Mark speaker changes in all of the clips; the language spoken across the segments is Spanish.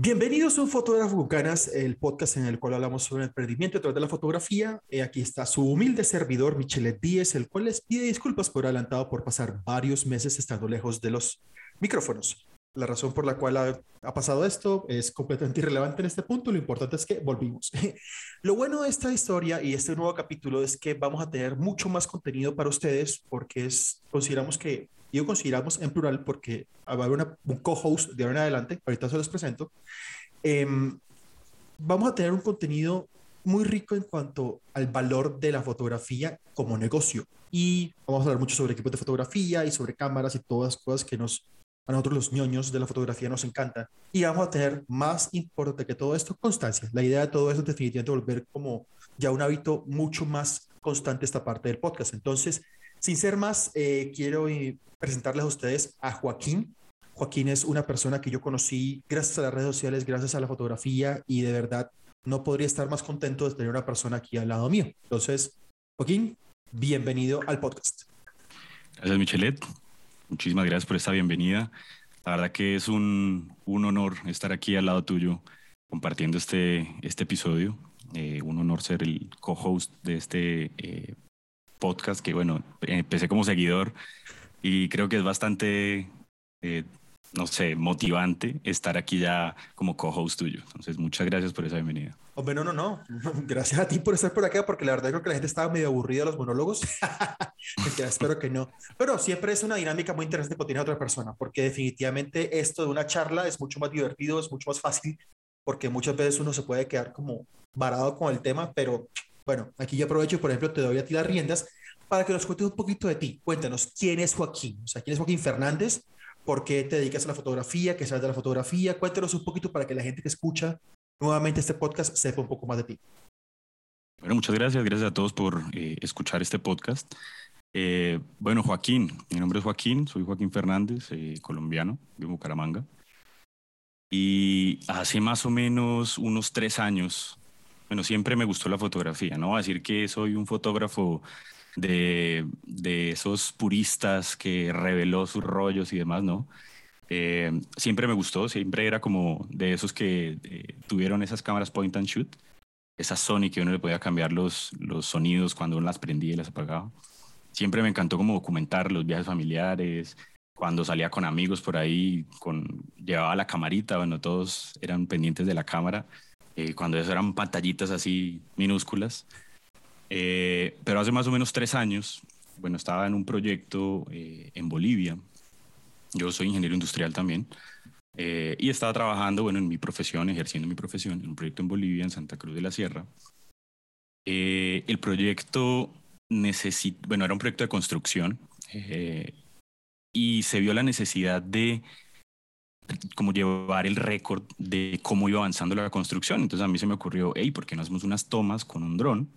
Speaker 1: Bienvenidos a Un Fotógrafo con Canas, el podcast en el cual hablamos sobre el emprendimiento través de la fotografía. Eh, aquí está su humilde servidor, Michelet Díez, el cual les pide disculpas por adelantado por pasar varios meses estando lejos de los micrófonos. La razón por la cual ha, pasado esto es completamente irrelevante en este punto. Lo importante es que volvimos. Lo bueno de esta historia y este nuevo capítulo es que vamos a tener mucho más contenido para ustedes porque consideramos que yo consideramos en plural porque va a haber un co-host de ahora en adelante, ahorita se los presento. Em, vamos a tener un contenido muy rico en cuanto al valor de la fotografía como negocio. Y vamos a hablar mucho sobre equipos de fotografía y sobre cámaras y todas las cosas que nos, a nosotros los ñoños de la fotografía nos encantan. Y vamos a tener más importante que todo esto, constancia. La idea de todo esto es definitivamente volver como ya un hábito mucho más constante esta parte del podcast. Entonces, sin ser más, eh, quiero eh, presentarles a ustedes a Joaquín. Joaquín es una persona que yo conocí gracias a las redes sociales, gracias a la fotografía y de verdad no podría estar más contento de tener una persona aquí al lado mío. Entonces, Joaquín, bienvenido al podcast.
Speaker 2: Gracias, Michelet. Muchísimas gracias por esta bienvenida. La verdad que es un, un honor estar aquí al lado tuyo compartiendo este, este episodio. Eh, un honor ser el co-host de este podcast que, bueno, empecé como seguidor y creo que es bastante, eh, no sé, motivante estar aquí ya como co-host tuyo. Entonces, muchas gracias por esa bienvenida.
Speaker 1: Hombre, no, no, no. Gracias a ti por estar por acá, porque la verdad creo que la gente estaba medio aburrida de los monólogos. espero que no. Pero siempre es una dinámica muy interesante cuando tiene otra persona, porque definitivamente esto de una charla es mucho más divertido, es mucho más fácil, porque muchas veces uno se puede quedar como varado con el tema, pero bueno, aquí yo aprovecho, por ejemplo, te doy a ti las riendas para que nos cuentes un poquito de ti. Cuéntanos, ¿quién es Joaquín? O sea, ¿quién es Joaquín Fernández? ¿Por qué te dedicas a la fotografía? ¿Qué sabes de la fotografía? Cuéntanos un poquito para que la gente que escucha nuevamente este podcast sepa un poco más de ti.
Speaker 2: Bueno, muchas gracias. Gracias a todos por eh, escuchar este podcast. Eh, bueno, Joaquín, mi nombre es Joaquín, soy Joaquín Fernández, eh, colombiano, de Bucaramanga. Y hace más o menos unos tres años bueno, siempre me gustó la fotografía, no decir que soy un fotógrafo de, de esos puristas que reveló sus rollos y demás, ¿no? Eh, siempre me gustó, siempre era como de esos que eh, tuvieron esas cámaras point and shoot, esa Sony que uno le podía cambiar los, los sonidos cuando uno las prendía y las apagaba. Siempre me encantó como documentar los viajes familiares, cuando salía con amigos por ahí, con, llevaba la camarita, bueno, todos eran pendientes de la cámara eh, cuando eso eran pantallitas así minúsculas. Eh, pero hace más o menos tres años, bueno, estaba en un proyecto eh, en Bolivia. Yo soy ingeniero industrial también. y estaba trabajando, bueno, en mi profesión, ejerciendo mi profesión, en un proyecto en Bolivia, en Santa Cruz de la Sierra. el proyecto necesita, bueno, era un proyecto de construcción y se vio la necesidad de como llevar el récord de cómo iba avanzando la construcción. Entonces a mí se me ocurrió, hey, ¿por qué no hacemos unas tomas con un dron?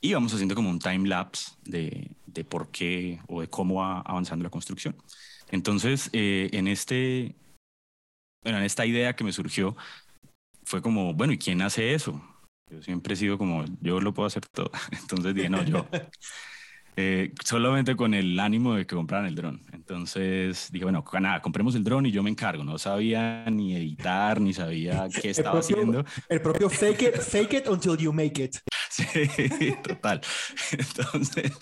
Speaker 2: Y vamos haciendo como un time lapse de, de por qué o de cómo va avanzando la construcción. Entonces, eh, en, este, bueno, en esta idea que me surgió, fue como, bueno, ¿y quién hace eso? Yo siempre he sido como, yo lo puedo hacer todo. Entonces dije, no, yo. Eh, solamente con el ánimo de que compraran el dron. Entonces dije, bueno, nada, compremos el dron y yo me encargo. No sabía ni editar, ni sabía qué estaba haciendo.
Speaker 1: El propio fake it, fake it until you make it.
Speaker 2: Sí, total. Entonces,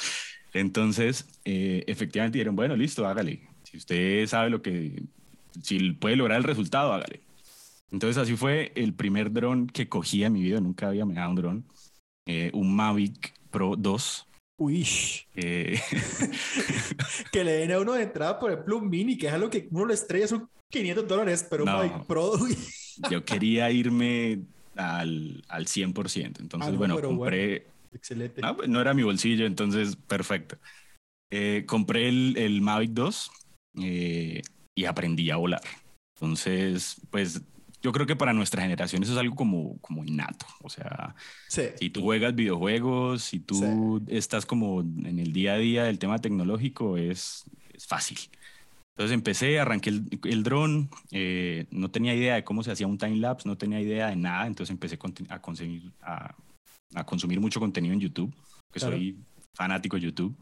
Speaker 2: entonces eh, efectivamente dijeron, bueno, listo, hágale. Si usted sabe lo que, si puede lograr el resultado, hágale. Entonces así fue el primer dron que cogí en mi vida. Nunca había dado un dron. Eh, un Mavic Pro 2
Speaker 1: Uy. Eh, que le den a uno de entrada, por ejemplo, un mini, que es algo que uno le estrella, son 500 dólares, pero no, Pro.
Speaker 2: yo quería irme al, al 100%. Entonces, ah, bueno, compré.
Speaker 1: Excelente.
Speaker 2: No, pues, no era mi bolsillo, entonces, perfecto. Eh, compré el, el, Mavic 2 eh, y aprendí a volar. Entonces, pues yo creo que para nuestra generación eso es algo como, como innato. O sea, si tú juegas videojuegos, si tú estás como en el día a día del tema tecnológico, es, es fácil. Entonces empecé, arranqué el, el dron, eh, no tenía idea de cómo se hacía un time lapse, no tenía idea de nada, entonces empecé a consumir, a, a consumir mucho contenido en YouTube, que soy fanático de YouTube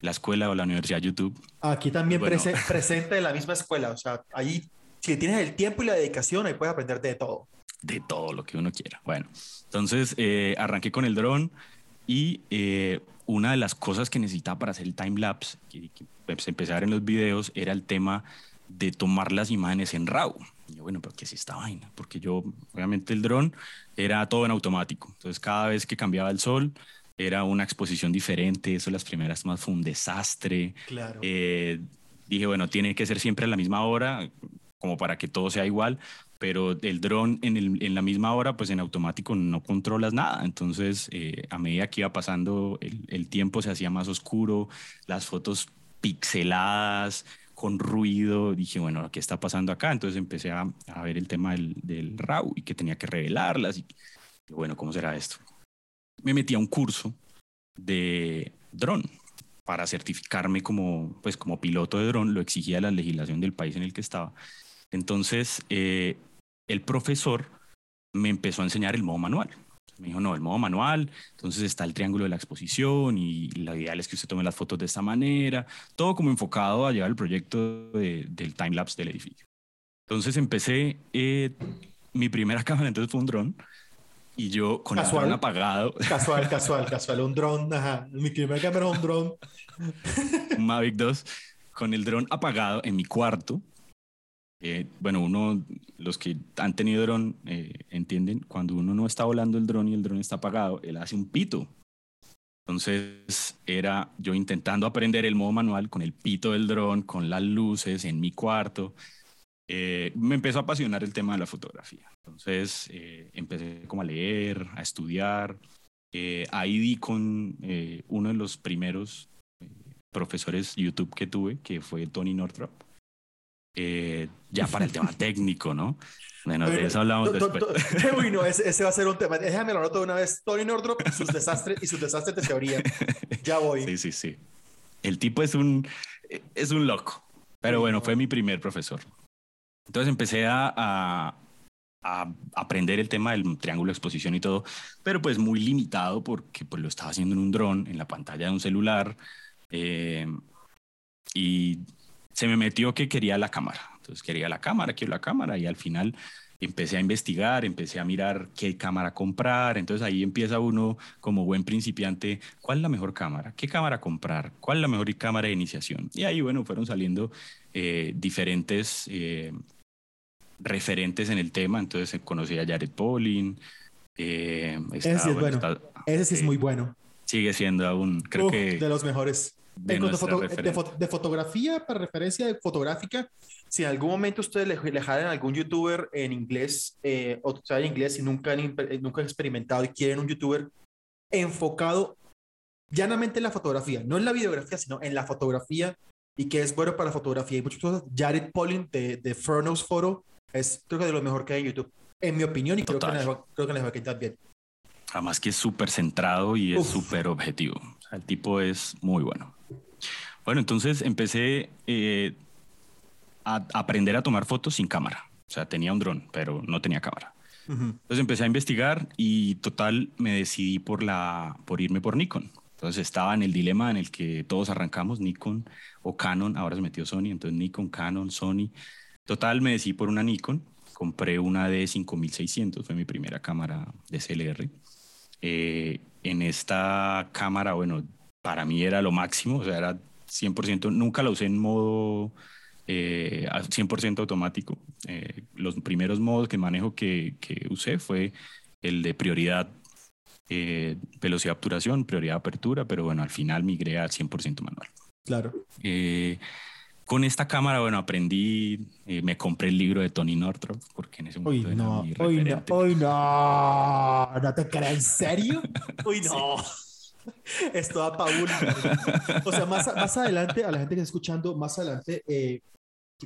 Speaker 2: la escuela o la universidad YouTube.
Speaker 1: Aquí también presente de la misma escuela, o sea, ahí si tienes el tiempo y la dedicación, ahí puedes aprender de todo.
Speaker 2: De todo lo que uno quiera. Bueno, entonces eh, arranqué con el dron y eh, una de las cosas que necesitaba para hacer el time lapse, que, que pues, ver en los videos, era el tema de tomar las imágenes en RAW. Y yo, bueno, pero ¿qué es esta vaina? Porque yo, obviamente el dron era todo en automático. Entonces cada vez que cambiaba el sol, era una exposición diferente. Eso las primeras más fue un desastre.
Speaker 1: Claro.
Speaker 2: Eh, dije, bueno, tiene que ser siempre a la misma hora, como para que todo sea igual, pero el dron en, en la misma hora, pues en automático no controlas nada. Entonces, eh, a medida que iba pasando el, el, tiempo, se hacía más oscuro, las fotos pixeladas, con ruido. Dije, bueno, ¿qué está pasando acá? Entonces empecé a, a ver el tema del, del, RAW y que tenía que revelarlas. Y, y bueno, ¿cómo será esto? Me metí a un curso de dron para certificarme como, pues, como piloto de dron, lo exigía la legislación del país en el que estaba. Entonces, eh, el profesor me empezó a enseñar el modo manual. Me dijo, no, el modo manual, entonces está el triángulo de la exposición y la ideal es que usted tome las fotos de esta manera, todo como enfocado a llevar el proyecto de, del timelapse del edificio. Entonces empecé, eh, mi primera cámara entonces fue un dron y yo con
Speaker 1: casual,
Speaker 2: el dron apagado.
Speaker 1: Casual, casual, casual, un dron, ajá. Mi primera cámara un dron.
Speaker 2: un Mavic 2 con el dron apagado en mi cuarto eh, bueno, uno, los que han tenido dron eh, entienden, cuando uno no está volando el dron y el dron está apagado, él hace un pito. Entonces era yo intentando aprender el modo manual con el pito del dron, con las luces en mi cuarto. Eh, me empezó a apasionar el tema de la fotografía. Entonces eh, empecé como a leer, a estudiar. Ahí di con uno de los primeros profesores YouTube que tuve, que fue Tony Northrop eh, ya para el tema técnico, ¿no? Bueno, de eso hablamos después.
Speaker 1: Uy, no, ese, ese, va a ser un tema. Déjame lo anoto de una vez. Tony Nordrop sus desastres, y sus desastres de teoría. Ya voy.
Speaker 2: Sí, sí, sí. El tipo es un, es un loco. Pero bueno, fue mi primer profesor. Entonces empecé a, a, a, aprender el tema del triángulo de exposición y todo, pero pues muy limitado porque pues lo estaba haciendo en un dron, en la pantalla de un celular. Eh, y se me metió que quería la cámara. Entonces quería la cámara, quiero la cámara y al final empecé a investigar, empecé a mirar qué cámara comprar. Entonces ahí empieza uno como buen principiante, ¿cuál es la mejor cámara? ¿Qué cámara comprar? ¿Cuál es la mejor cámara de iniciación? Y ahí, bueno, fueron saliendo eh, diferentes eh, referentes en el tema. Entonces conocí a Jared Polin.
Speaker 1: Eh, Ese sí es bueno. Ese sí es muy bueno.
Speaker 2: Sigue siendo aún, creo
Speaker 1: Uf,
Speaker 2: que...
Speaker 1: De los mejores. De, de, foto, de, de, fotografía, para referencia de fotográfica, si en algún momento ustedes le, le jalan a algún youtuber en inglés eh, o saben inglés y nunca han, nunca han experimentado y quieren un youtuber enfocado llanamente en la fotografía, no en la videografía, sino en la fotografía y que es bueno para la fotografía y muchas cosas, Jared Polin de, de Furnos Photo es creo que de lo mejor que hay en YouTube, en mi opinión, y creo que, les, creo que bien.
Speaker 2: Además que es súper centrado y es súper objetivo. El tipo es muy bueno. Bueno, entonces empecé eh, a aprender a tomar fotos sin cámara. O sea, tenía un dron, pero no tenía cámara. Uh -huh. Entonces empecé a investigar y total me decidí por, la, por irme por Nikon. Entonces estaba en el dilema en el que todos arrancamos, Nikon o Canon, ahora se metió Sony, entonces Nikon, Canon, Sony. Total me decidí por una Nikon, compré una de 5600, fue mi primera cámara de CLR. Eh, en esta cámara, bueno, para mí era lo máximo, o sea, era 100%, nunca la usé en modo eh, 100% automático. Eh, los primeros modos que manejo que, que, usé fue el de prioridad, eh, velocidad de obturación, prioridad de apertura, pero bueno, al final migré al 100% manual.
Speaker 1: Claro.
Speaker 2: Eh, con esta cámara, bueno, aprendí, eh, me compré el libro de Tony Northrop, porque en ese momento
Speaker 1: uy, no, era mi uy, no, no, no te crees, ¿en serio? uy, no. Sí. Esto da Paul. O sea, más, más adelante, a la gente que está escuchando, más adelante, eh,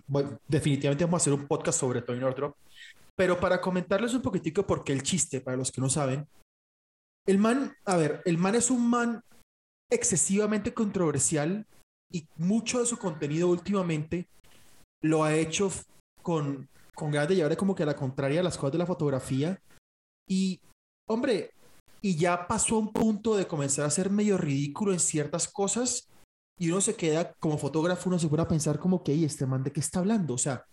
Speaker 1: bueno, definitivamente vamos a hacer un podcast sobre Tony Northrop. Pero para comentarles un poquitico por qué el chiste, para los que no saben, el man, a ver, el man es un man excesivamente controversial y mucho de su contenido últimamente lo ha hecho con, con ganas de llevar como que a la contraria a las cosas de la fotografía. Y, hombre, y ya pasó a un punto de comenzar a ser medio ridículo en ciertas cosas y uno se queda como fotógrafo, uno se pone a pensar como que, ¿y este man de qué está hablando? O sea,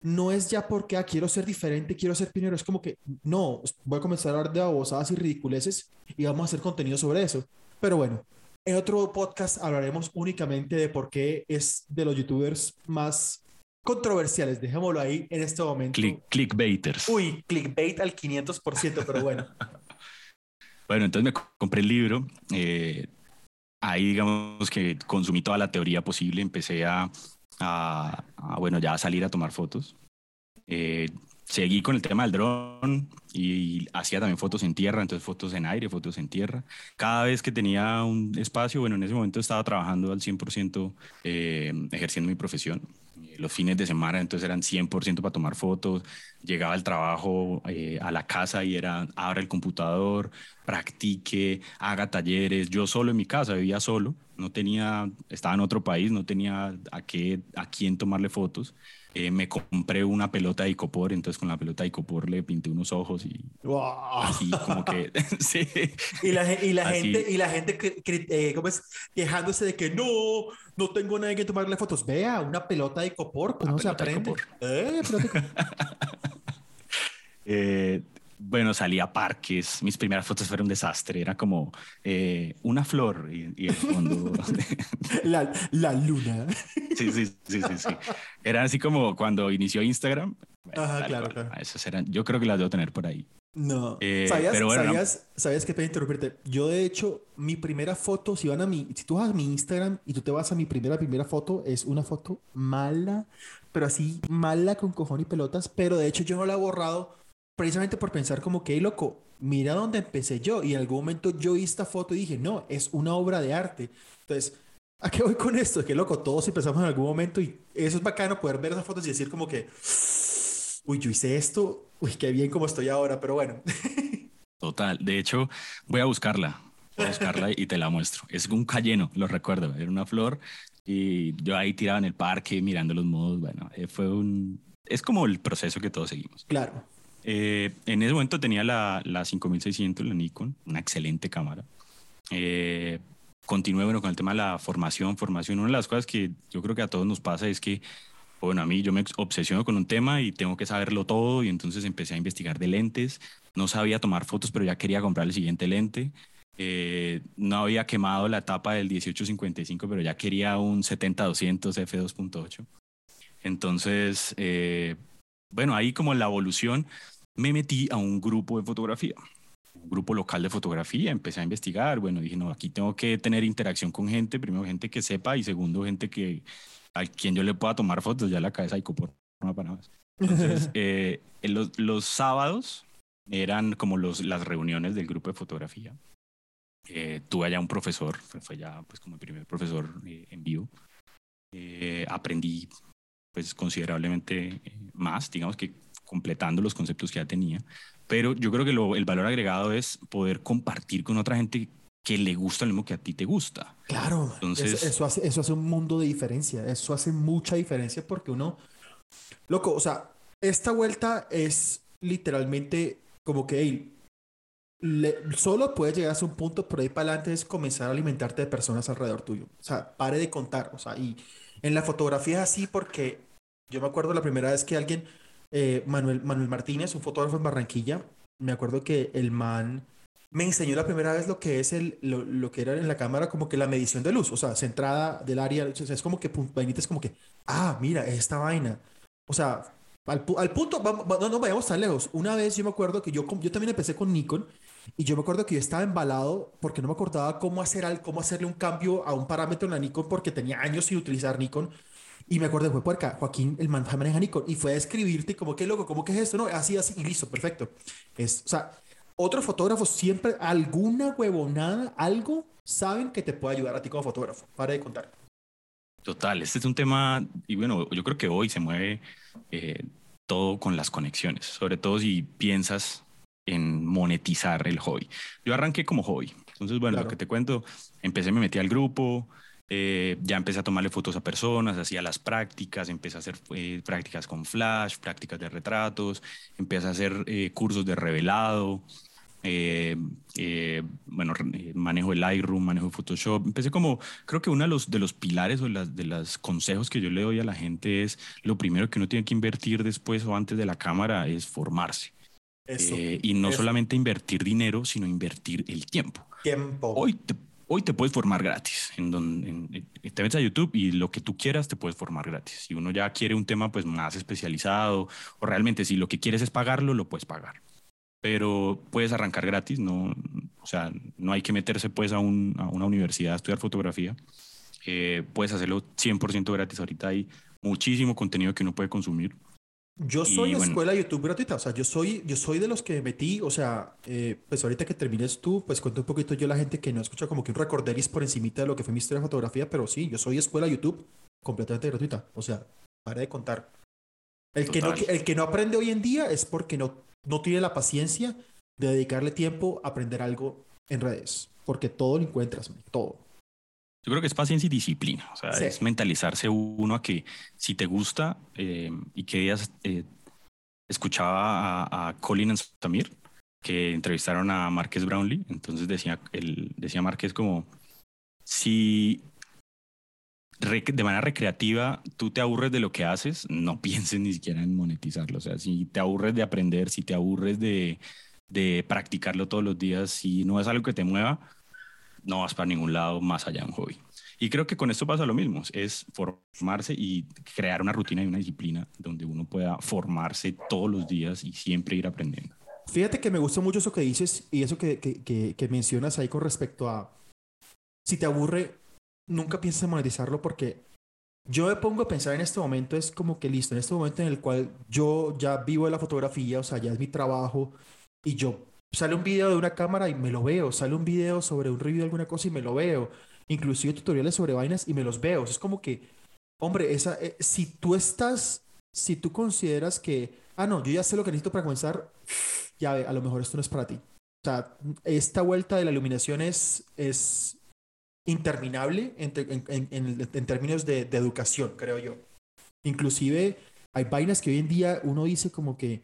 Speaker 1: no es ya porque ah, quiero ser diferente, quiero ser pionero, es como que no, voy a comenzar a hablar de babosadas y ridiculeces y vamos a hacer contenido sobre eso. Pero bueno, en otro podcast hablaremos únicamente de por qué es de los youtubers más controversiales, dejémoslo ahí en este momento.
Speaker 2: clickbaiters.
Speaker 1: Uy, clickbait al 500%, pero bueno.
Speaker 2: bueno, entonces me compré el libro. Eh, ahí digamos que consumí toda la teoría posible, empecé a, a, bueno, ya a salir a tomar fotos. Eh, seguí con el tema del dron y, hacía también fotos en tierra, entonces fotos en aire, fotos en tierra. Cada vez que tenía un espacio, bueno, en ese momento estaba trabajando al 100% eh, ejerciendo mi profesión los fines de semana, entonces eran 100% para tomar fotos. Llegaba al trabajo, eh, a la casa y era, abra el computador, practique, haga talleres. Yo solo en mi casa, vivía solo, no tenía, estaba en otro país, no tenía a, qué, a quién tomarle fotos. Eh, me compré una pelota de icopor, entonces con la pelota de icopor le pinté unos ojos y así como que sí.
Speaker 1: Y la, y la gente, y la gente eh, ¿cómo es? quejándose de que no, no tengo nadie que tomarle fotos. Vea, una pelota de icopor, no se aprende. Eh,
Speaker 2: eh bueno, salí a parques, mis primeras fotos fueron un desastre, era como eh, una flor y, el fondo.
Speaker 1: la, la, luna.
Speaker 2: Sí, sí, sí, sí, sí. Era así como cuando inició Instagram.
Speaker 1: Ajá, claro, claro.
Speaker 2: Esas eran, yo creo que las debo tener por ahí.
Speaker 1: No. Eh, ¿Sabías, pero bueno, ¿sabías, ¿Sabías que puede interrumpirte? Yo, de hecho, mi primera foto, si van a mi, si tú vas a mi Instagram y tú te vas a mi primera, primera foto, es una foto mala, pero así mala con cojón y pelotas, pero de hecho yo no la he borrado precisamente por pensar como que, loco, mira dónde empecé yo. Y en algún momento yo vi esta foto y dije, no, es una obra de arte. Entonces, ¿a qué voy con esto? Que, loco, todos empezamos en algún momento y eso es bacano poder ver esas fotos y decir como que, uy, yo hice esto, uy, qué bien como estoy ahora, pero bueno.
Speaker 2: Total, de hecho, voy a buscarla. Voy a buscarla y te la muestro. Es un cayeno, lo recuerdo. Era una flor y yo ahí tiraba en el parque mirando los modos. Bueno, eh, fue un... Es como el proceso que todos seguimos.
Speaker 1: Claro.
Speaker 2: Eh, en ese momento tenía la, la 5600, la Nikon, una excelente cámara. Eh, continué bueno, con el tema de la formación, formación. Una de las cosas que yo creo que a todos nos pasa es que, bueno, a mí yo me obsesiono con un tema y tengo que saberlo todo y entonces empecé a investigar de lentes. No sabía tomar fotos, pero ya quería comprar el siguiente lente. Eh, no había quemado la etapa del 1855, pero ya quería un 70-200 f2.8. Entonces, eh, bueno, ahí como la evolución me metí a un grupo de fotografía, un grupo local de fotografía, empecé a investigar, bueno, dije, no, aquí tengo que tener interacción con gente, primero gente que sepa y segundo gente que a quien yo le pueda tomar fotos, ya la cabeza y por para más. Entonces, eh, los, los, sábados eran como los, las reuniones del grupo de fotografía. Eh, tuve allá un profesor, fue ya pues como el primer profesor eh, en vivo. Eh, aprendí pues considerablemente más, digamos que completando los conceptos que ya tenía. Pero yo creo que lo, el valor agregado es poder compartir con otra gente que le gusta lo mismo que a ti te gusta.
Speaker 1: Claro, Entonces, eso, hace, eso hace un mundo de diferencia, eso hace mucha diferencia porque uno, loco, o sea, esta vuelta es literalmente como que solo puedes llegar a un punto, pero ahí para adelante es comenzar a alimentarte de personas alrededor tuyo. O sea, pare de contar, o sea, y en la fotografía es así porque yo me acuerdo la primera vez que alguien eh, Manuel, Manuel Martínez, un fotógrafo en Barranquilla. Me acuerdo que el man me enseñó la primera vez lo que es el, lo, que era en la cámara, como que la medición de luz, o sea, centrada del área. es como que vainita es como que, ah, mira, esta vaina. O sea, al, punto, no, no vayamos tan lejos. Una vez yo me acuerdo que yo, yo también empecé con Nikon y yo me acuerdo que yo estaba embalado porque no me acordaba cómo, hacer, cómo hacerle un cambio a un parámetro en la Nikon porque tenía años sin utilizar Nikon. Y me acuerdo, fue puerca, Joaquín, el man maneja Nikon, y fue a escribirte como, qué loco, ¿cómo que es esto? No, así, así, y listo, perfecto. Es, o sea, otros fotógrafos siempre, alguna huevonada, algo, saben que te puede ayudar a ti como fotógrafo. Para de contar.
Speaker 2: Total, este es un tema, y bueno, yo creo que hoy se mueve eh, todo con las conexiones, sobre todo si piensas en monetizar el hobby. Yo arranqué como hobby. Entonces, bueno, lo que te cuento, empecé, me metí al grupo, eh, ya empecé a tomarle fotos a personas, hacía las prácticas, empecé a hacer eh, prácticas con flash, prácticas de retratos, empecé a hacer eh, cursos de revelado. eh, eh, bueno, manejo el Lightroom, manejo Photoshop. Empecé como, creo que uno de los, de los pilares o las, de los consejos que yo le doy a la gente es lo primero que uno tiene que invertir después o antes de la cámara es formarse. y no solamente invertir dinero, sino invertir el tiempo.
Speaker 1: Tiempo.
Speaker 2: Hoy te, hoy te puedes formar gratis. En donde, te metes a YouTube y lo que tú quieras te puedes formar gratis. Si uno ya quiere un tema pues más especializado o realmente si lo que quieres es pagarlo, lo puedes pagar pero puedes arrancar gratis, no, o sea, no hay que meterse pues a, una universidad a estudiar fotografía. Eh, puedes hacerlo 100% gratis. Ahorita hay muchísimo contenido que uno puede consumir.
Speaker 1: Yo soy escuela de YouTube gratuita, o sea, yo soy, yo soy de los que metí, o sea, eh, pues ahorita que termines tú, pues cuento un poquito yo a la gente que no escucha como que un recorderis por encimita de lo que fue mi historia de fotografía, pero sí, yo soy escuela YouTube completamente gratuita, o sea, para de contar. El que, no, el que no aprende hoy en día es porque no no tiene la paciencia de dedicarle tiempo a aprender algo en redes, porque todo lo encuentras, todo.
Speaker 2: Yo creo que es paciencia y disciplina, o sea, es mentalizarse uno a que si te gusta eh, y que días eh, escuchaba a, a Colin Samir que entrevistaron a Márquez Brownlee, entonces decía, él, decía Márquez como, si de manera recreativa tú te aburres de lo que haces, no pienses ni siquiera en monetizarlo. O sea, si te aburres de aprender, si te aburres de, de practicarlo todos los días, si no es algo que te mueva, no vas para ningún lado más allá de un hobby. Y creo que con esto pasa lo mismo, es formarse y crear una rutina y una disciplina donde uno pueda formarse todos los días y siempre ir aprendiendo.
Speaker 1: Fíjate que me gusta mucho eso que dices y eso que, que, que mencionas ahí con respecto a si te aburre, nunca pienses en monetizarlo porque yo me pongo a pensar en este momento, es como que listo, en este momento en el cual yo ya vivo de la fotografía, o sea, ya es mi trabajo, y yo sale un video de una cámara y me lo veo, sale un video sobre un review de alguna cosa y me lo veo, inclusive tutoriales sobre vainas y me los veo. es como que, hombre, esa, eh, si tú estás, si tú consideras que, ah, no, yo ya sé lo que necesito para comenzar, ya a lo mejor esto no es para ti. O sea, esta vuelta de la iluminación es, es interminable en, en, términos de, educación, creo yo. Inclusive hay vainas que hoy en día uno dice como que,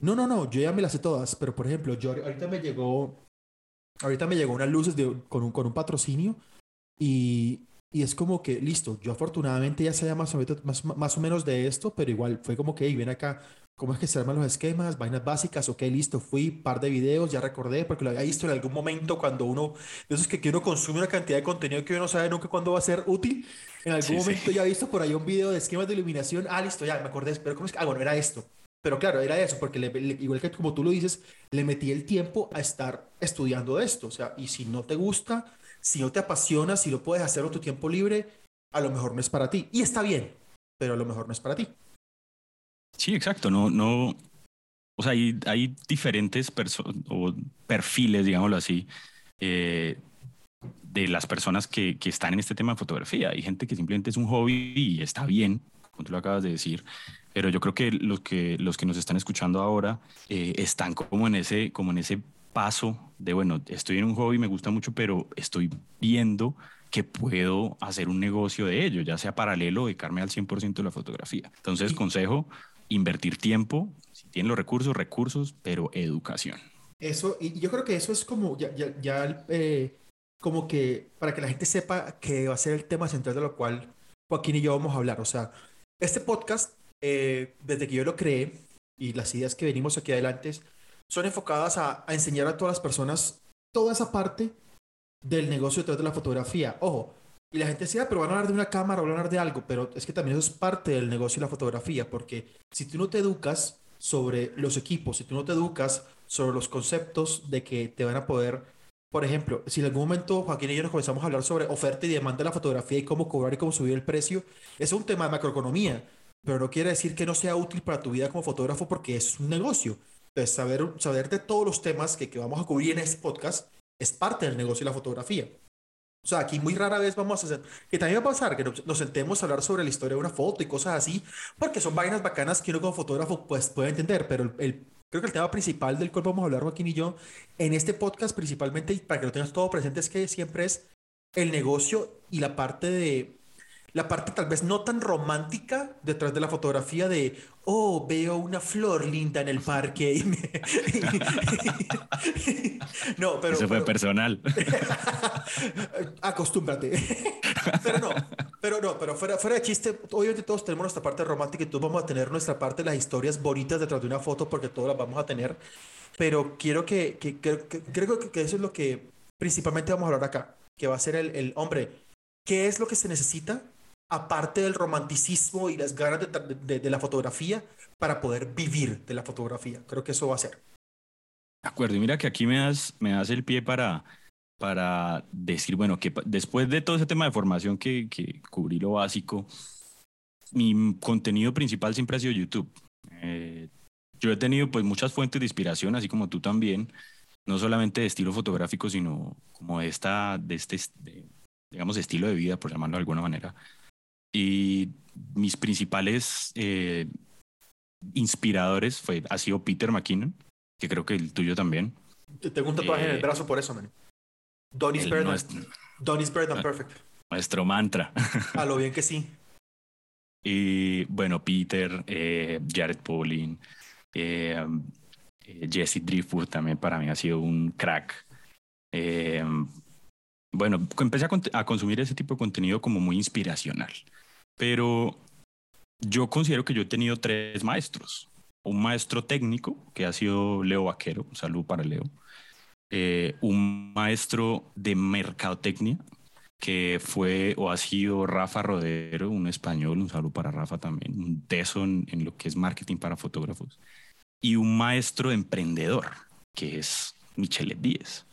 Speaker 1: no, no, no, yo ya me las sé todas, pero por ejemplo, yo ahorita me llegó, ahorita me llegó unas luces de, con, un, con un patrocinio y, y es como que, listo, yo afortunadamente ya sabía más o, menos, más, más o menos de esto, pero igual fue como que, hey, ven acá, ¿Cómo es que se arman los esquemas? Vainas básicas, ok, listo, fui, par de videos, ya recordé, porque lo había visto en algún momento cuando uno, de esos que, uno consume una cantidad de contenido que uno no sabe nunca cuándo va a ser útil. En algún momento ya he visto por ahí un video de esquemas de iluminación, ah, listo, ya me acordé, pero ¿cómo es que? Ah, bueno, era esto. Pero claro, era eso, porque igual que como tú lo dices, le metí el tiempo a estar estudiando esto. O sea, y si no te gusta, si no te apasiona, si lo puedes hacer en tu tiempo libre, a lo mejor no es para ti. Y está bien, pero a lo mejor no es para ti.
Speaker 2: Sí, exacto. No, no, o sea, hay, hay diferentes o perfiles, digámoslo así, eh, de las personas que, que, están en este tema de fotografía. Hay gente que simplemente es un hobby y está bien, como tú lo acabas de decir, pero yo creo que los que, los que nos están escuchando ahora eh, están como en, ese, como en ese paso de, bueno, estoy en un hobby, me gusta mucho, pero estoy viendo que puedo hacer un negocio de ello, ya sea paralelo o dedicarme al 100% de la fotografía. Entonces, consejo, invertir tiempo, si tienen los recursos, recursos, pero educación.
Speaker 1: Eso, y yo creo que eso es como ya, ya, ya eh, como que para que la gente sepa que va a ser el tema central de lo cual Joaquín y yo vamos a hablar. O sea, este podcast, eh, desde que yo lo creé y las ideas que venimos aquí adelante son enfocadas a, enseñar a todas las personas toda esa parte del negocio detrás de la fotografía. Ojo, y la gente decía, ah, pero van a hablar de una cámara van a hablar de algo, pero es que también eso es parte del negocio de la fotografía, porque si tú no te educas sobre los equipos, si tú no te educas sobre los conceptos de que te van a poder, por ejemplo, si en algún momento Joaquín y yo nos comenzamos a hablar sobre oferta y demanda de la fotografía y cómo cobrar y cómo subir el precio, es un tema de macroeconomía, pero no quiere decir que no sea útil para tu vida como fotógrafo porque es un negocio. Entonces, saber, saber de todos los temas que, que vamos a cubrir en este podcast es parte del negocio de la fotografía. O sea, aquí muy rara vez vamos a hacer, que también va a pasar que nos, sentemos a hablar sobre la historia de una foto y cosas así, porque son vainas bacanas que uno como fotógrafo pues puede entender, pero el, creo que el tema principal del cual vamos a hablar Joaquín y yo en este podcast principalmente, para que lo tengas todo presente, es que siempre es el negocio y la parte de la parte tal vez no tan romántica detrás de la fotografía de, oh, veo una flor linda en el parque. Y
Speaker 2: no, pero... Eso fue personal.
Speaker 1: Acostúmbrate. pero no, pero no, pero fuera, fuera de chiste, obviamente todos tenemos nuestra parte romántica y todos vamos a tener nuestra parte de las historias bonitas detrás de una foto porque todas las vamos a tener. Pero quiero que, que, que, creo que eso es lo que principalmente vamos a hablar acá, que va a ser el, el hombre. ¿Qué es lo que se necesita aparte del romanticismo y las ganas de, la fotografía, para poder vivir de la fotografía. Creo que eso va a ser.
Speaker 2: De acuerdo, y mira que aquí me das, me das el pie para, para decir, bueno, que después de todo ese tema de formación que, que cubrí lo básico, mi contenido principal siempre ha sido YouTube. Eh, yo he tenido pues muchas fuentes de inspiración, así como tú también, no solamente de estilo fotográfico, sino como de, esta, de este, digamos, estilo de vida, por llamarlo de alguna manera. Y mis principales eh, inspiradores fue, ha sido Peter McKinnon, que creo que el tuyo también.
Speaker 1: Tengo un tatuaje en el eh, brazo por eso, man. Don is better perfect.
Speaker 2: Nuestro mantra.
Speaker 1: A lo bien que sí.
Speaker 2: Y bueno, Peter, eh, Jared Pauling, Jesse Driftwood también para mí ha sido un crack. bueno, empecé a, consumir ese tipo de contenido como muy inspiracional. Pero yo considero que yo he tenido tres maestros. Un maestro técnico, que ha sido Leo Vaquero, un saludo para Leo. Eh, un maestro de mercadotecnia, que fue o ha sido Rafa Rodero, un español, un saludo para Rafa también, un teso en, lo que es marketing para fotógrafos. Y un maestro emprendedor, que es Michelet Díez.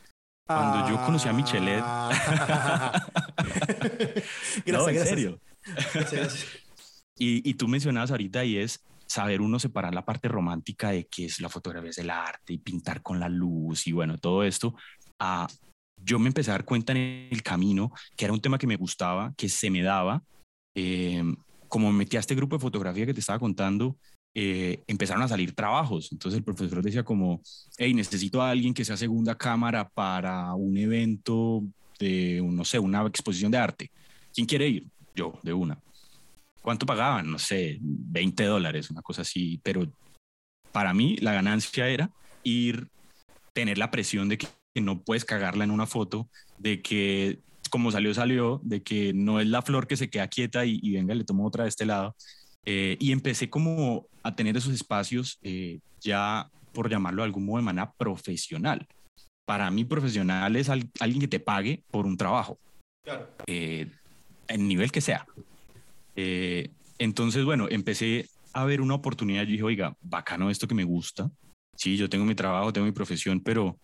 Speaker 2: Cuando yo conocí a Michelet...
Speaker 1: Ah. no, en serio.
Speaker 2: y, y tú mencionabas ahorita y es saber uno separar la parte romántica de qué es la fotografía es el arte y pintar con la luz y bueno, todo esto, a, yo me empecé a dar cuenta en el camino que era un tema que me gustaba, que se me daba. Eh, como me metí a este grupo de fotografía que te estaba contando, eh, empezaron a salir trabajos. Entonces el profesor decía como, hey, necesito a alguien que sea segunda cámara para un evento de, no sé, una exposición de arte. ¿Quién quiere ir? Yo de una. ¿Cuánto pagaban? No sé, 20 dólares, una cosa así, pero para mí la ganancia era ir, tener la presión de que no puedes cagarla en una foto, de que como salió, salió, de que no es la flor que se queda quieta y, venga, le tomo otra de este lado. Eh, y empecé como a tener esos espacios eh, ya, por llamarlo de algún modo, de manera profesional. Para mí, profesional es alguien que te pague por un trabajo. Claro. Eh, en nivel que sea. Eh, entonces, bueno, empecé a ver una oportunidad. Yo dije, oiga, bacano esto que me gusta. Sí, yo tengo mi trabajo, tengo mi profesión, pero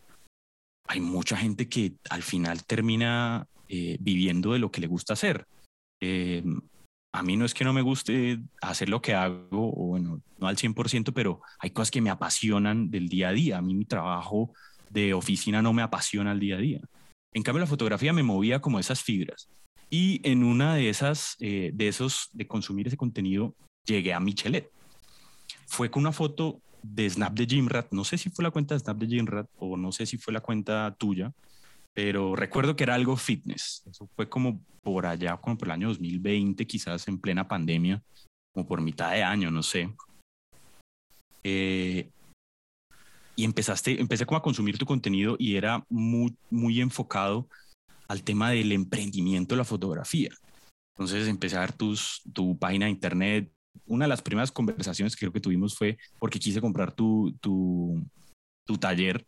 Speaker 2: hay mucha gente que al final termina eh, viviendo de lo que le gusta hacer. Eh, a mí no es que no me guste hacer lo que hago, o bueno, no al 100%, pero hay cosas que me apasionan del día a día. A mí mi trabajo de oficina no me apasiona al día a día. En cambio, la fotografía me movía como esas fibras. Y en una de esas, eh, de esos, de consumir ese contenido, llegué a Michelet. Fue con una foto de Snap de Jimrat, no sé si fue la cuenta de Snap de Jimrat o no sé si fue la cuenta tuya, pero recuerdo que era algo fitness. Eso fue como por allá, como por el año 2020, quizás en plena pandemia, como por mitad de año, no sé. Eh, y empezaste, empecé como a consumir tu contenido y era muy, muy enfocado al tema del emprendimiento de la fotografía. Entonces ver tus, tu página de internet. Una de las primeras conversaciones que creo que tuvimos fue porque quise comprar tu, tu, tu taller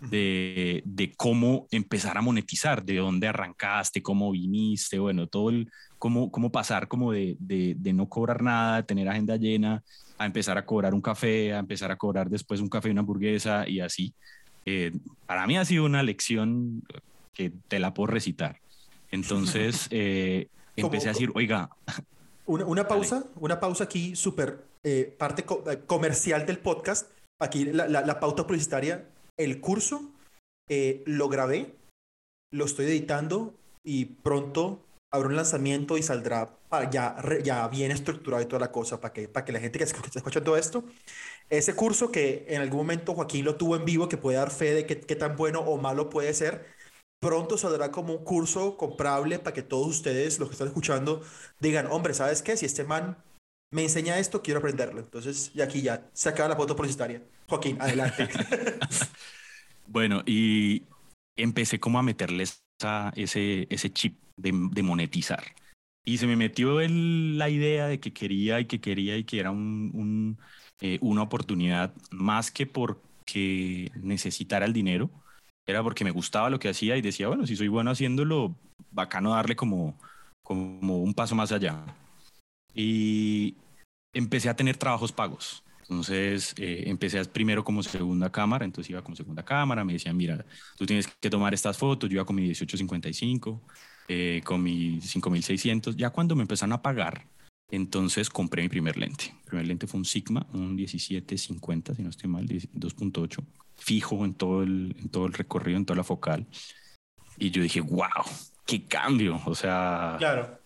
Speaker 2: de, de, cómo empezar a monetizar, de dónde arrancaste, cómo viniste, bueno, todo el, cómo, cómo pasar como de, de, de, no cobrar nada, tener agenda llena, a empezar a cobrar un café, a empezar a cobrar después un café y una hamburguesa y así. Eh, para mí ha sido una lección que te la puedo recitar. Entonces eh, empecé a decir, oiga.
Speaker 1: Una, pausa, una pausa aquí, súper eh, parte eh, comercial del podcast. Aquí la, la, pauta publicitaria. El curso lo grabé, lo estoy editando y pronto habrá un lanzamiento y saldrá ya, ya bien estructurado y toda la cosa para que, para que la gente que está escuchando esto, ese curso que en algún momento Joaquín lo tuvo en vivo, que puede dar fe de qué, qué tan bueno o malo puede ser, pronto saldrá como un curso comprable para que todos ustedes, los que están escuchando, digan, hombre, ¿sabes qué? Si este man me enseña esto, quiero aprenderlo. Entonces, y aquí ya se acaba la foto publicitaria. Joaquín, adelante.
Speaker 2: bueno, y empecé como a meterles ese, ese chip de, monetizar. Y se me metió el, la idea de que quería y que quería y que era eh, una oportunidad más que porque necesitara el dinero, era porque me gustaba lo que hacía y decía, bueno, si soy bueno haciéndolo, bacano darle como, como un paso más allá. Y empecé a tener trabajos pagos. Entonces eh, empecé primero como segunda cámara, entonces iba como segunda cámara, me decían, mira, tú tienes que tomar estas fotos, yo iba con mi 1855, eh, con mi 5600, ya cuando me empezaron a pagar, entonces compré mi primer lente. Mi primer lente fue un Sigma, un 1750, si no estoy mal, 2.8, fijo en todo, el, en todo el recorrido, en toda la focal. Y yo dije, wow, qué cambio. O sea,
Speaker 1: claro.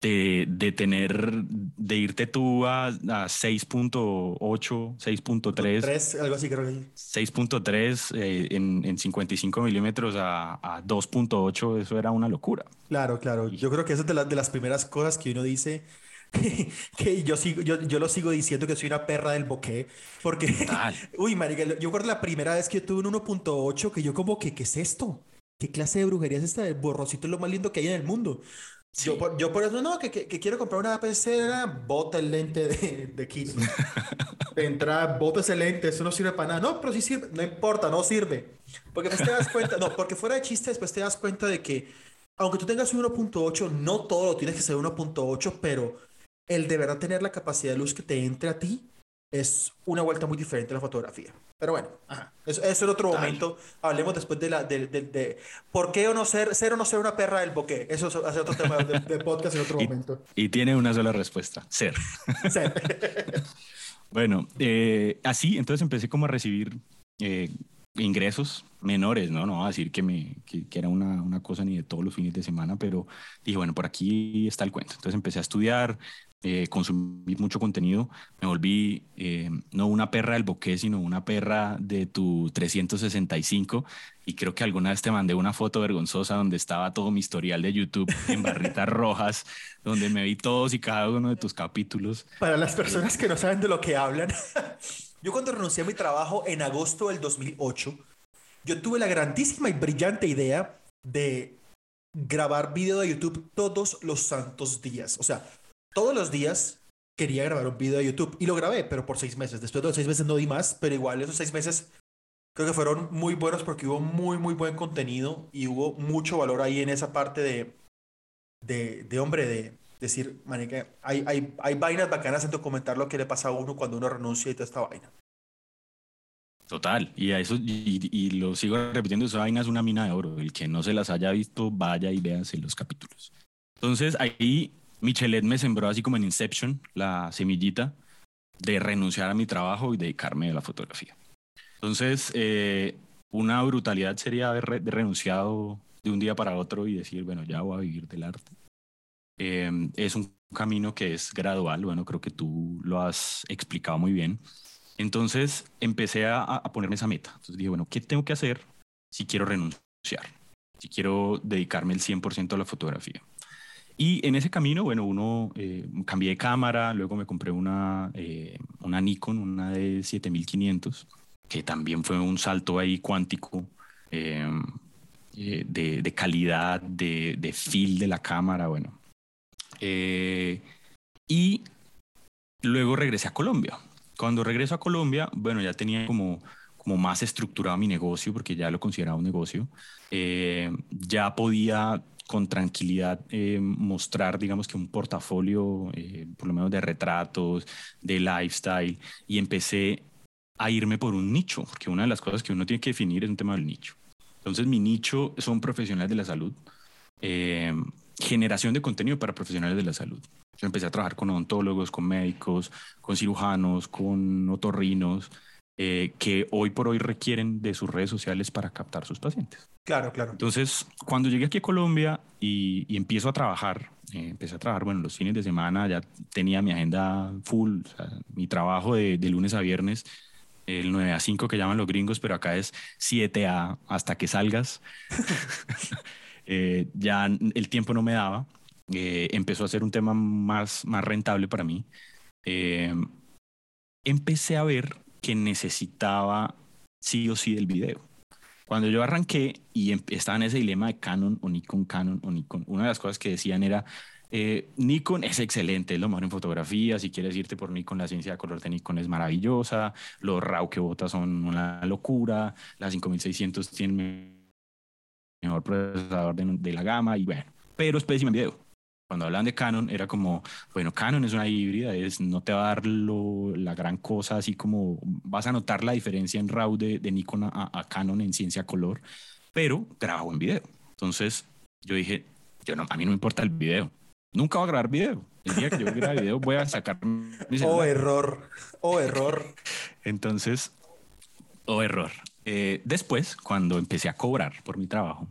Speaker 2: de, de tener, de irte tú a, a 6.8, 6.3.
Speaker 1: algo así creo que
Speaker 2: 6.3 eh, en, en 55 milímetros a, a 2.8, eso era una locura.
Speaker 1: Claro, claro. Yo creo que eso es de, de las primeras cosas que uno dice que yo, sigo, yo, yo lo sigo diciendo que soy una perra del bokeh, porque, uy, marica, yo recuerdo la primera vez que yo tuve un 1.8 que yo como que, ¿qué es esto? ¿Qué clase de brujería es esta? El borrocito es lo más lindo que hay en el mundo. Yo, yo por eso no, que, que, quiero comprar una pecera, bota el lente de, de Kiss. de entrada, bota ese lente, eso no sirve para nada. No, pero sí sirve, no importa, no sirve. Porque después te das cuenta, no, porque fuera de chiste, después te das cuenta de que, aunque tú tengas un 1.8, no todo lo tienes que ser 1.8, pero el de verdad tener la capacidad de luz que te entre a ti es una vuelta muy diferente a la fotografía. Pero bueno, Eso, es otro momento. Hablemos después de la de, de, por qué o no ser, ser o no ser una perra del bokeh. Eso es otro tema de, podcast en otro momento.
Speaker 2: Y tiene una sola respuesta, ser. ser. bueno, eh, así entonces empecé como a recibir eh, ingresos menores, ¿no? No a decir que, me, que, era una, una, cosa ni de todos los fines de semana, pero dije, bueno, por aquí está el cuento. Entonces empecé a estudiar, eh, consumí mucho contenido, me volví eh, no una perra del boquete, sino una perra de tu 365 y creo que alguna vez te mandé una foto vergonzosa donde estaba todo mi historial de YouTube en barritas rojas, donde me vi todos y cada uno de tus capítulos.
Speaker 1: Para las personas que no saben de lo que hablan, yo cuando renuncié a mi trabajo en agosto del 2008, yo tuve la grandísima y brillante idea de grabar video de YouTube todos los santos días. O sea, todos los días quería grabar un video de YouTube y lo grabé, pero por seis meses. Después de los seis meses no di más, pero igual esos seis meses creo que fueron muy buenos porque hubo muy, muy buen contenido y hubo mucho valor ahí en esa parte de, de, de hombre, de decir, hay, hay, hay vainas bacanas en documentar lo que le pasa a uno cuando uno renuncia y toda esta vaina.
Speaker 2: Total, y a eso, y, lo sigo repitiendo, esa vaina es una mina de oro. El que no se las haya visto, vaya y véanse los capítulos. Entonces ahí Michelet me sembró así como en Inception la semillita de renunciar a mi trabajo y dedicarme a la fotografía. Entonces, eh, una brutalidad sería haber renunciado de un día para otro y decir, bueno, ya voy a vivir del arte. Em, es un camino que es gradual, bueno, creo que tú lo has explicado muy bien. Entonces, empecé a, ponerme esa meta. Entonces dije, bueno, ¿qué tengo que hacer si quiero renunciar? Si quiero dedicarme el 100% a la fotografía. Y en ese camino, bueno, uno eh, cambié de cámara, luego me compré una, eh, una Nikon, una de 7500, que también fue un salto ahí cuántico eh, de, de, calidad, de, de, feel de la cámara, bueno. Y luego regresé a Colombia. Cuando regreso a Colombia, bueno, ya tenía como como más estructurado mi negocio, porque ya lo consideraba un negocio, ya podía con tranquilidad eh, mostrar, digamos que un portafolio, eh, por lo menos de retratos, de lifestyle, y empecé a irme por un nicho, porque una de las cosas que uno tiene que definir es un tema del nicho. Entonces, mi nicho son profesionales de la salud, eh, generación de contenido para profesionales de la salud. Yo empecé a trabajar con odontólogos, con médicos, con cirujanos, con otorrinos, eh, que hoy por hoy requieren de sus redes sociales para captar sus pacientes.
Speaker 1: Claro, claro.
Speaker 2: Entonces, cuando llegué aquí a Colombia y, empiezo a trabajar, eh, empecé a trabajar, bueno, los fines de semana ya tenía mi agenda full, mi trabajo de, lunes a viernes el 9 a 5 que llaman los gringos, pero acá es 7 a hasta que salgas. Eh, ya el tiempo no me daba. Eh, empezó a ser un tema más, más rentable para mí. Eh, empecé a ver que necesitaba sí o sí del video. Cuando yo arranqué y estaba en ese dilema de Canon o Nikon, Canon o Nikon, una de las cosas que decían era, eh, Nikon es excelente, es lo mejor en fotografía. Si quieres irte por Nikon, la ciencia de color de Nikon es maravillosa. Los RAW que botas son una locura. La 5600 tiene mejor procesador de, la gama y bueno, pero es pésimo en video. Cuando hablan de Canon era como, bueno, Canon es una híbrida, es, no te va a dar la gran cosa, así como vas a notar la diferencia en RAW de, Nikon a, a, Canon en ciencia color, pero graba buen video. Entonces yo dije, yo no, a mí no me importa el video, nunca voy a grabar video. El día que yo grabe video voy a sacar
Speaker 1: mi Oh, error. Oh, error.
Speaker 2: Entonces, oh, error. Eh, después, cuando empecé a cobrar por mi trabajo,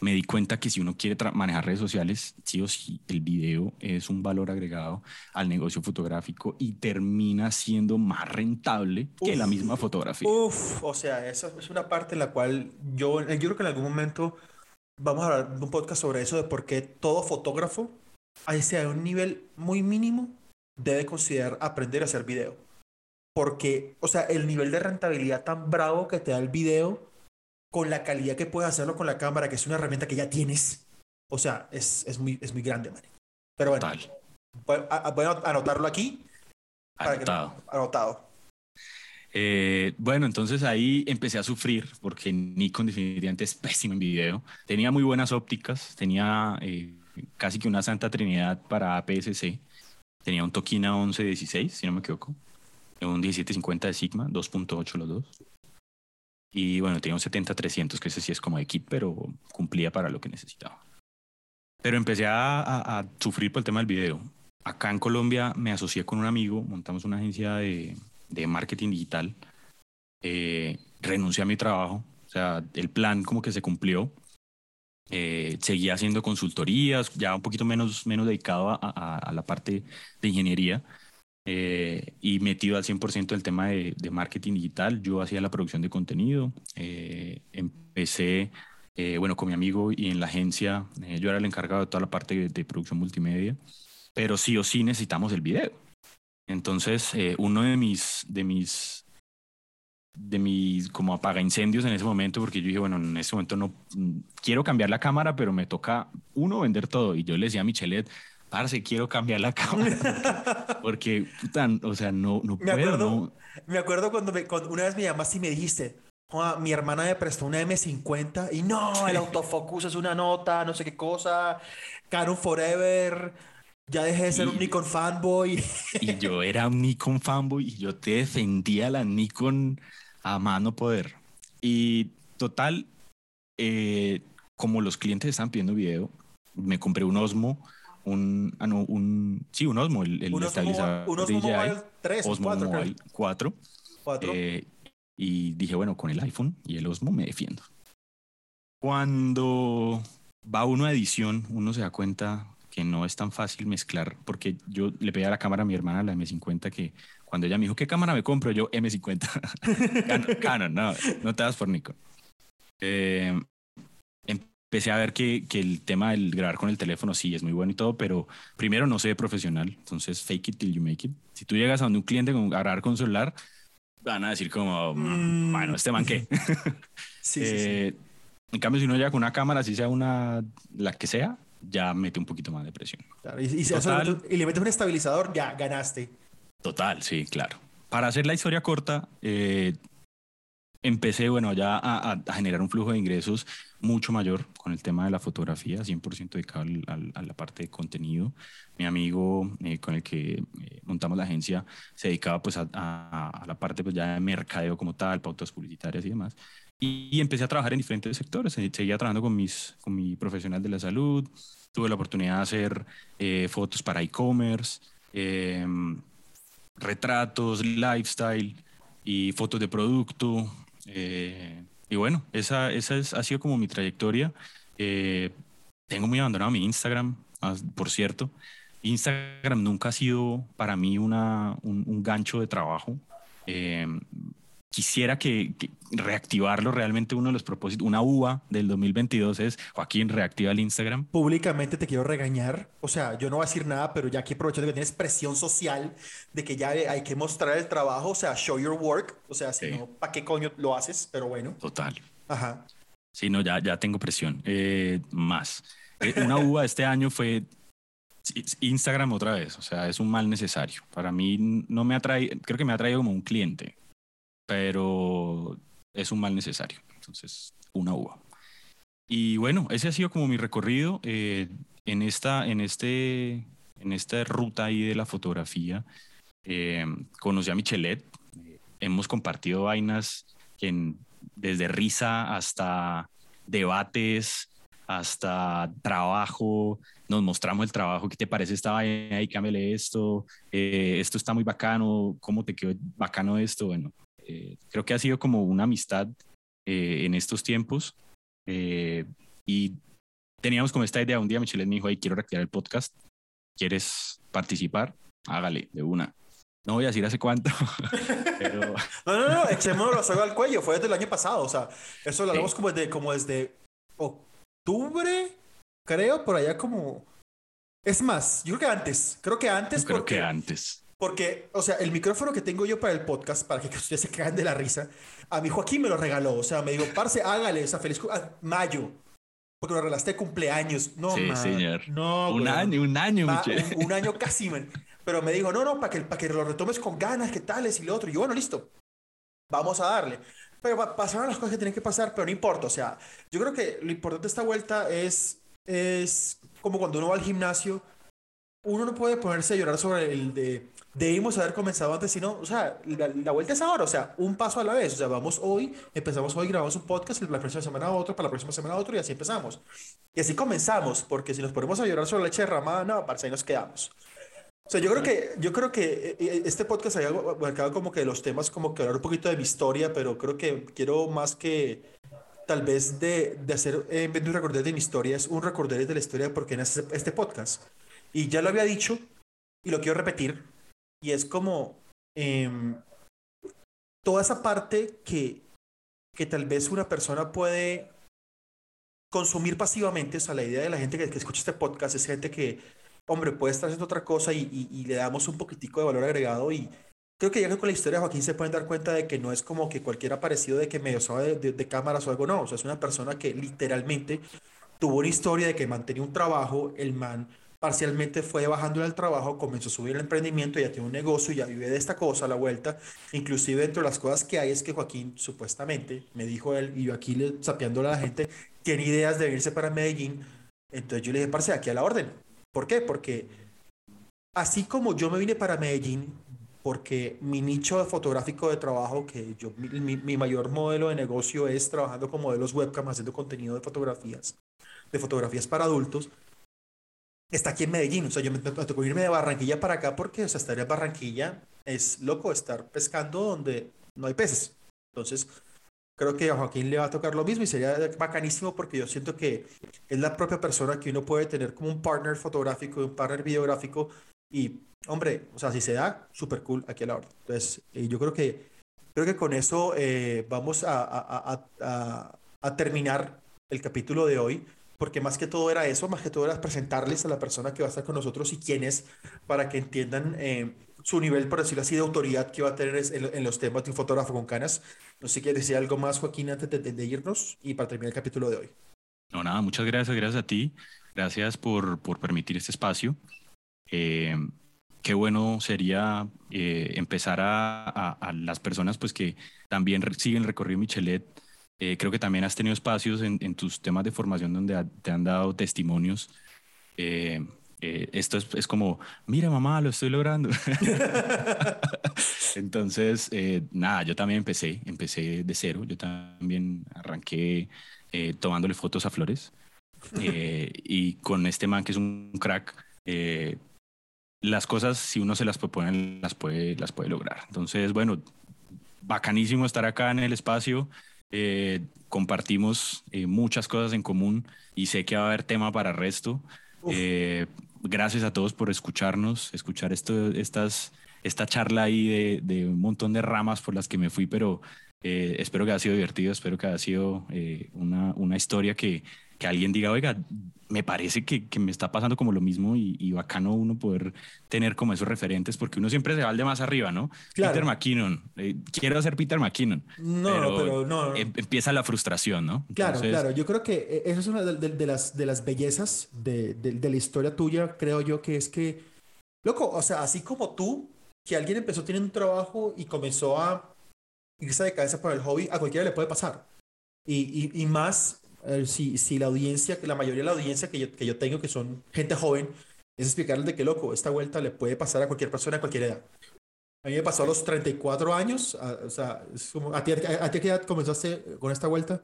Speaker 2: me di cuenta que si uno quiere manejar redes sociales, sí o sí, el video es un valor agregado al negocio fotográfico y termina siendo más rentable que la misma fotografía.
Speaker 1: Uf, o sea, esa es una parte en la cual yo, yo creo que en algún momento vamos a hablar de un podcast sobre eso, de por qué todo fotógrafo sea a un nivel muy mínimo, debe considerar aprender a hacer video. Porque, o sea, el nivel de rentabilidad tan bravo que te da el video, con la calidad que puedes hacerlo con la cámara, que es una herramienta que ya tienes, o sea, es, es, muy, es muy grande, man. Pero bueno, voy a, anotarlo aquí.
Speaker 2: Anotado.
Speaker 1: anotado.
Speaker 2: Eh, bueno, entonces ahí empecé a sufrir porque Nikon definitivamente es pésimo en video. Tenía muy buenas ópticas, tenía eh, casi que una santa trinidad para APS-C. Tenía un Tokina 1116, si no me equivoco. Un 1750 de Sigma, 2.8 los dos. Y bueno, tenía un 70-300, que ese sí es como de kit, pero cumplía para lo que necesitaba. Pero empecé a, sufrir por el tema del video. Acá en Colombia me asocié con un amigo, montamos una agencia de, de marketing digital. Eh, renuncié a mi trabajo, o sea, el plan como que se cumplió eh, seguía haciendo consultorías, ya un poquito menos, menos dedicado a, a, la parte de ingeniería eh, y metido al 100% el tema de, de, marketing digital. Yo hacía la producción de contenido, eh, empecé, bueno, con mi amigo y en la agencia, yo era el encargado de toda la parte de, de, producción multimedia, pero sí o sí necesitamos el video. Entonces, uno de mis, de mis de mis como apaga incendios en ese momento porque yo dije, bueno, en ese momento no quiero cambiar la cámara, pero me toca uno vender todo y yo le decía a Michelet, parce, quiero cambiar la cámara porque puta, o sea, no no
Speaker 1: me
Speaker 2: puedo,
Speaker 1: acuerdo, Me acuerdo cuando, una vez me llamaste y me dijiste, mi hermana me prestó una M50 y no, el autofocus es una nota, no sé qué cosa, Canon Forever, ya dejé de ser un Nikon fanboy.
Speaker 2: Y yo era un Nikon fanboy y yo te defendía la Nikon a mano poder. Y total, eh, como los clientes están pidiendo video, me compré un Osmo, un, ah, no, un sí, un Osmo, el, el
Speaker 1: un estabilizador un Osmo Mobile 3
Speaker 2: Osmo 4, Mobile 4. Eh, y dije, bueno, con el iPhone y el Osmo me defiendo. Cuando va uno a edición, uno se da cuenta que no es tan fácil mezclar, porque yo le pedí a la cámara a mi hermana, la M50, que cuando ella me dijo, ¿qué cámara me compro? Yo, M50. Canon, no, no te das por Nikon. Eh, empecé a ver que, que, el tema del grabar con el teléfono sí es muy bueno y todo, pero primero no de profesional, entonces fake it till you make it. Si tú llegas a donde un cliente con, a grabar con celular, van a decir como, mm. bueno, este man qué.
Speaker 1: sí, sí, sí. Eh,
Speaker 2: en cambio, si uno llega con una cámara, si sea una, la que sea, ya mete un poquito más de presión.
Speaker 1: y, y, le metes un estabilizador, ya ganaste.
Speaker 2: Total, sí, claro. Para hacer la historia corta, eh, empecé, bueno, ya a, generar un flujo de ingresos mucho mayor con el tema de la fotografía, 100% dedicado a la parte de contenido. Mi amigo eh, con el que eh, montamos la agencia se dedicaba pues a, la parte pues ya de mercadeo como tal, pautas publicitarias y demás. Y, empecé a trabajar en diferentes sectores. Seguía trabajando con, mis, con mi profesional de la salud. Tuve la oportunidad de hacer fotos para e-commerce. Eh, retratos, lifestyle y fotos de producto. Eh, y bueno, esa, esa es, ha sido como mi trayectoria. Eh, tengo muy abandonado mi Instagram, por cierto. Instagram nunca ha sido para mí una, un, gancho de trabajo. Eh, quisiera que, reactivarlo realmente uno de los propósitos, una uva del 2022 es, Joaquín, reactiva el Instagram.
Speaker 1: Públicamente te quiero regañar, o sea, yo no voy a decir nada, pero ya aquí aprovechando que tienes presión social de que ya hay que mostrar el trabajo, o sea, show your work, o sea, si no, ¿para qué coño lo haces? Pero bueno.
Speaker 2: Total.
Speaker 1: Ajá.
Speaker 2: Sí, no, ya, ya tengo presión. Eh, más. Eh, una uva este año fue Instagram otra vez, o sea, es un mal necesario. Para mí no me atrae, creo que me ha traído como un cliente, pero es un mal necesario. Entonces, una uva. Y bueno, ese ha sido como mi recorrido eh, en, esta, en, este, en esta ruta ahí de la fotografía. Eh, conocí a Michelet, hemos compartido vainas en, desde risa hasta debates, hasta trabajo, nos mostramos el trabajo, ¿qué te parece esta vaina? Ahí cámbiale esto, eh, esto está muy bacano, ¿cómo te quedó bacano esto? Bueno, eh, creo que ha sido como una amistad eh, en estos tiempos y teníamos como esta idea, un día Michelle me dijo, ahí quiero reactivar el podcast, ¿quieres participar? Hágale, de una. No voy a decir hace cuánto, pero...
Speaker 1: No, no, no, echémonos la soga al cuello, fue desde el año pasado, o sea, eso lo hablamos como desde, como desde octubre, creo, por allá como... Es más, yo creo que antes, creo que antes.
Speaker 2: creo que antes.
Speaker 1: Porque, o sea, el micrófono que tengo yo para el podcast, para que ustedes se caigan de la risa, a mi Joaquín me lo regaló. O sea, me dijo, parce, hágale esa feliz ah, mayo. Porque lo regalaste cumpleaños. No,
Speaker 2: sí, señor.
Speaker 1: No,
Speaker 2: un año, un año,
Speaker 1: un, un, año casi, man. Pero me dijo, no, no, para que, para que lo retomes con ganas, que tales y lo otro. Y yo, bueno, listo. Vamos a darle. Pero pasaron las cosas que tienen que pasar, pero no importa. O sea, yo creo que lo importante de esta vuelta es, es como cuando uno va al gimnasio, uno no puede ponerse a llorar sobre el de debimos haber comenzado antes, sino, o sea, la, vuelta es ahora, o sea, un paso a la vez. O sea, vamos hoy, empezamos hoy, grabamos un podcast, la próxima semana otro, para la próxima semana otro, y así empezamos. Y así comenzamos, porque si nos ponemos a llorar sobre la leche derramada, no, para ahí nos quedamos. O sea, yo creo que, yo creo que eh, eh, este podcast había marcado como que los temas, como que hablar un poquito de mi historia, pero creo que quiero más que tal vez de, de hacer, en vez de un recordar de mi historia, es un recordar de la historia porque en este, este podcast. Y ya lo había dicho y lo quiero repetir. Y es como em, toda esa parte que, que tal vez una persona puede consumir pasivamente. O sea, la idea de la gente que, escucha este podcast es gente que hombre, puede estar haciendo otra cosa y, le damos un poquitico de valor agregado y creo que ya con la historia de Joaquín se pueden dar cuenta de que no es como que cualquier aparecido de que medio sabe de, cámaras o algo, no, o sea, es una persona que literalmente tuvo una historia de que mantenía un trabajo, el man parcialmente fue bajando en el trabajo, comenzó a subir el emprendimiento, ya tiene un negocio, ya vive de esta cosa a la vuelta. Inclusive dentro de las cosas que hay es que Joaquín supuestamente, me dijo él, y yo aquí le, sapeándole a la gente, tiene ideas de irse para Medellín. Entonces yo le dije, parce, aquí a la orden. ¿Por qué? Porque así como yo me vine para Medellín, porque mi nicho fotográfico de trabajo, que yo, mi, mayor modelo de negocio es trabajando con modelos webcam, haciendo contenido de fotografías, de fotografías para adultos, está aquí en Medellín. O sea, yo me, me tocó irme de Barranquilla para acá porque, o sea, estar en Barranquilla es loco estar pescando donde no hay peces. Entonces, creo que a Joaquín le va a tocar lo mismo y sería bacanísimo porque yo siento que es la propia persona que uno puede tener como un partner fotográfico, un partner videográfico y, hombre, o sea, si se da, súper cool aquí a la hora. Entonces, eh, yo creo que, creo que con eso eh, vamos a, a, a, a, terminar el capítulo de hoy. Porque más que todo era eso, más que todo era presentarles a la persona que va a estar con nosotros y quién es, para que entiendan eh, su nivel, por decirlo así, de autoridad que va a tener en, los temas de un fotógrafo con canas. No sé si quieres decir algo más, Joaquín, antes de, irnos y para terminar el capítulo de hoy.
Speaker 2: No, nada, muchas gracias, gracias a ti. Gracias por, por permitir este espacio. Eh, qué bueno sería eh, empezar a, a, las personas pues que también siguen recorrido Michelet. Eh, creo que también has tenido espacios en, en, tus temas de formación donde te han dado testimonios eh, esto es, es, como, mira mamá, lo estoy logrando. Entonces, eh, nada, yo también empecé, empecé de cero, yo también arranqué eh, tomándole fotos a flores y con este man que es un crack, las cosas, si uno se las propone, las puede, las puede lograr. Entonces, bueno, bacanísimo estar acá en el espacio. Compartimos muchas cosas en común y sé que va a haber tema para resto. Eh, gracias a todos por escucharnos, escuchar esto, estas, esta charla ahí de, un montón de ramas por las que me fui, pero Eh, espero que haya sido divertido, espero que haya sido eh, una, una historia que, que alguien diga, oiga, me parece que, que, me está pasando como lo mismo y, y, bacano uno poder tener como esos referentes, porque uno siempre se va al de más arriba, ¿no? Claro. Peter McKinnon, eh, quiero ser Peter McKinnon.
Speaker 1: No, pero, pero no.
Speaker 2: Em, empieza la frustración, ¿no?
Speaker 1: Claro, Entonces, claro, yo creo que eh, eso es una de, de, de, las, de las bellezas de, de la historia tuya, creo yo, que es que, loco, o sea, así como tú, que alguien empezó teniendo un trabajo y comenzó a irse de cabeza por el hobby, a cualquiera le puede pasar. Y, y, y más si, si la audiencia, la mayoría de la audiencia que yo, que yo tengo, que son gente joven, es explicarles de qué loco, esta vuelta le puede pasar a cualquier persona a cualquier edad. A mí me pasó a los 34 años, a, o sea, es como, ¿a ti a, a, qué edad comenzaste con esta vuelta?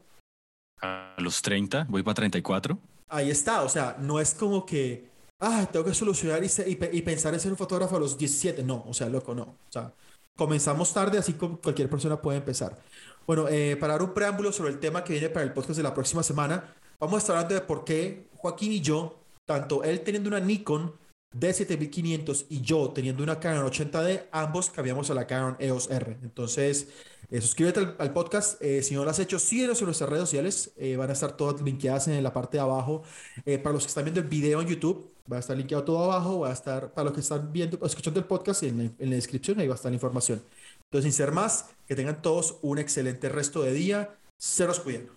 Speaker 2: A los 30, voy para 34.
Speaker 1: Ahí está, o sea, no es como que, ah, tengo que solucionar y, y, y pensar en ser un fotógrafo a los 17, no, o sea, loco, no. O sea, comenzamos tarde, así como cualquier persona puede empezar. Bueno, eh, para dar un preámbulo sobre el tema que viene para el podcast de la próxima semana, vamos a estar hablando de por qué Joaquín y yo, tanto él teniendo una Nikon D7500 y yo teniendo una Canon 80D, ambos cambiamos a la Canon EOS R. Entonces, eh, suscríbete al, podcast. Eh, si no lo has hecho, síguenos en nuestras redes sociales. Van a estar todas linkeadas en la parte de abajo. Para los que están viendo el video en YouTube, va a estar linkeado todo abajo. Va a estar, para los que están viendo, escuchando el podcast, en la, en la descripción, ahí va a estar la información. Entonces, sin ser más, que tengan todos un excelente resto de día. Se los cuiden.